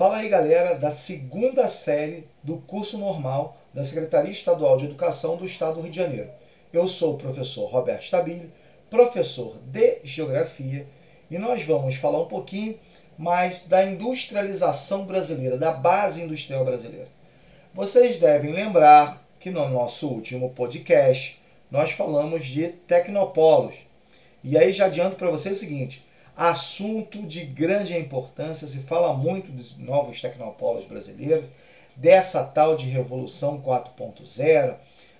Fala aí, galera, da segunda série do curso normal da Secretaria Estadual de Educação do Estado do Rio de Janeiro. Eu sou o professor Roberto Stabile, professor de Geografia, e nós vamos falar um pouquinho mais da industrialização brasileira, da base industrial brasileira. Vocês devem lembrar que no nosso último podcast nós falamos de tecnopolos. E aí já adianto para vocês o seguinte: assunto de grande importância, se fala muito dos novos tecnopolos brasileiros, dessa tal de revolução 4.0,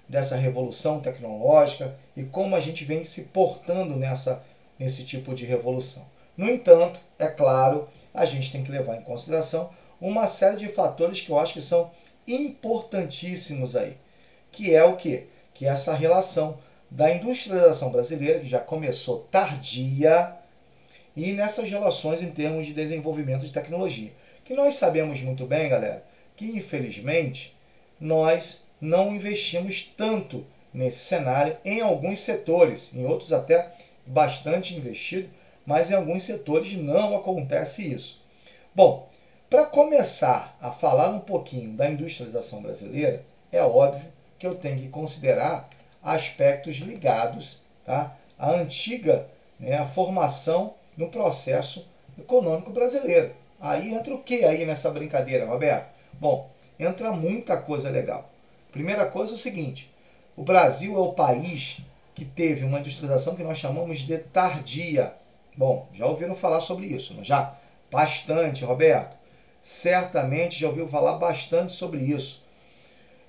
dessa revolução tecnológica e como a gente vem se portando nessa nesse tipo de revolução. No entanto, é claro, a gente tem que levar em consideração uma série de fatores que eu acho que são importantíssimos aí, que é o que? Que essa relação da industrialização brasileira, que já começou tardia, e nessas relações em termos de desenvolvimento de tecnologia. Que nós sabemos muito bem, galera, que infelizmente nós não investimos tanto nesse cenário em alguns setores, em outros até bastante investido, mas em alguns setores não acontece isso. Bom, para começar a falar um pouquinho da industrialização brasileira, é óbvio que eu tenho que considerar aspectos ligados tá, à antiga né, a formação no processo econômico brasileiro. Aí entra o que aí nessa brincadeira, Roberto? Bom, entra muita coisa legal. Primeira coisa é o seguinte: o Brasil é o país que teve uma industrialização que nós chamamos de tardia. Bom, já ouviram falar sobre isso, não já? Bastante, Roberto. Certamente já ouviu falar bastante sobre isso.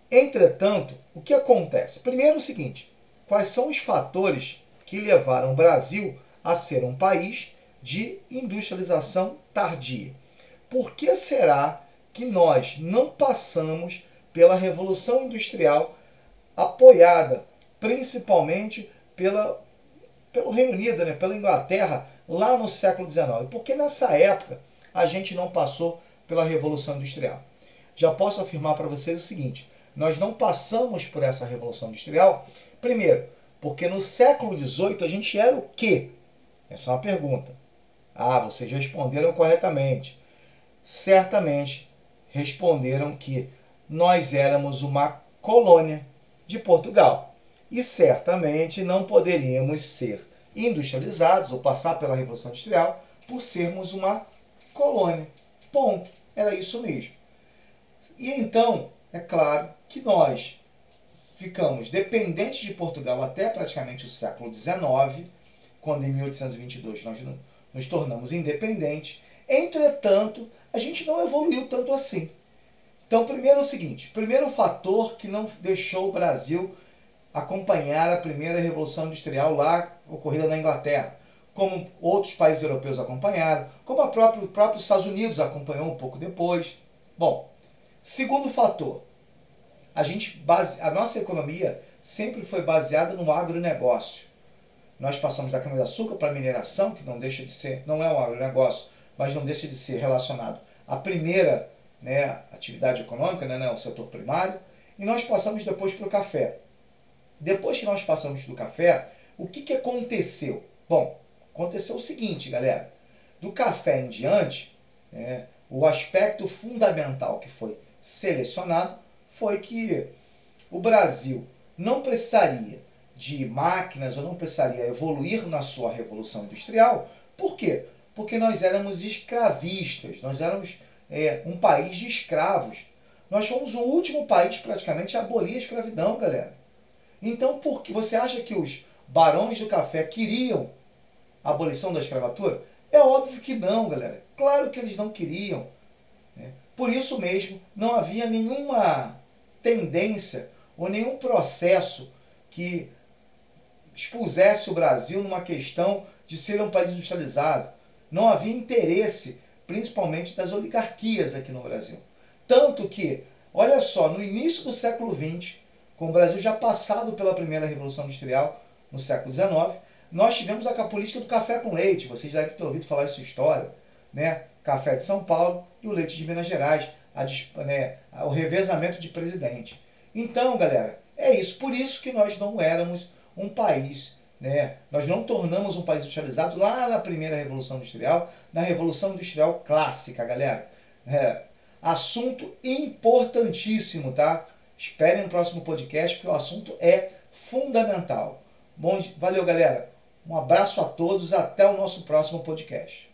Entretanto, o que acontece? Primeiro o seguinte: quais são os fatores que levaram o Brasil ser um país de industrialização tardia. Por que será que nós não passamos pela Revolução Industrial apoiada principalmente pela, pelo Reino Unido, né, pela Inglaterra, lá no século XIX? Porque nessa época a gente não passou pela Revolução Industrial. Já posso afirmar para vocês o seguinte: nós não passamos por essa Revolução Industrial, primeiro, porque no século XVIII a gente era o quê? É uma pergunta. Ah, vocês responderam corretamente. Certamente responderam que nós éramos uma colônia de Portugal e certamente não poderíamos ser industrializados ou passar pela Revolução Industrial por sermos uma colônia. Ponto. Era isso mesmo. E então, é claro que nós ficamos dependentes de Portugal até praticamente o século XIX quando em 1822 nós nos tornamos independentes. Entretanto, a gente não evoluiu tanto assim. Então, primeiro é o seguinte: primeiro fator que não deixou o Brasil acompanhar a primeira revolução industrial lá ocorrida na Inglaterra, como outros países europeus acompanharam, como a própria, o próprio Estados Unidos acompanhou um pouco depois. Bom, segundo fator, a gente base, a nossa economia sempre foi baseada no agronegócio. Nós passamos da cana-de-açúcar para a mineração, que não deixa de ser, não é um agronegócio, mas não deixa de ser relacionado à primeira né, atividade econômica, né, né, o setor primário, e nós passamos depois para o café. Depois que nós passamos do café, o que, que aconteceu? Bom, aconteceu o seguinte, galera. Do café em diante, né, o aspecto fundamental que foi selecionado foi que o Brasil não precisaria de máquinas ou não precisaria evoluir na sua revolução industrial. Por quê? Porque nós éramos escravistas, nós éramos é, um país de escravos. Nós fomos o último país praticamente a abolir a escravidão, galera. Então, por que você acha que os barões do café queriam a abolição da escravatura? É óbvio que não, galera. Claro que eles não queriam. Né? Por isso mesmo, não havia nenhuma tendência ou nenhum processo que expusesse o Brasil numa questão de ser um país industrializado. Não havia interesse, principalmente das oligarquias aqui no Brasil. Tanto que, olha só, no início do século XX, com o Brasil já passado pela primeira Revolução Industrial, no século XIX, nós tivemos a política do café com leite. Vocês devem ter ouvido falar essa história. Né? Café de São Paulo e o leite de Minas Gerais. A, né, o revezamento de presidente. Então, galera, é isso. Por isso que nós não éramos um país. Né? Nós não tornamos um país industrializado lá na primeira Revolução Industrial, na Revolução Industrial clássica, galera. É, assunto importantíssimo, tá? Esperem no próximo podcast, porque o assunto é fundamental. Bom, valeu, galera. Um abraço a todos, até o nosso próximo podcast.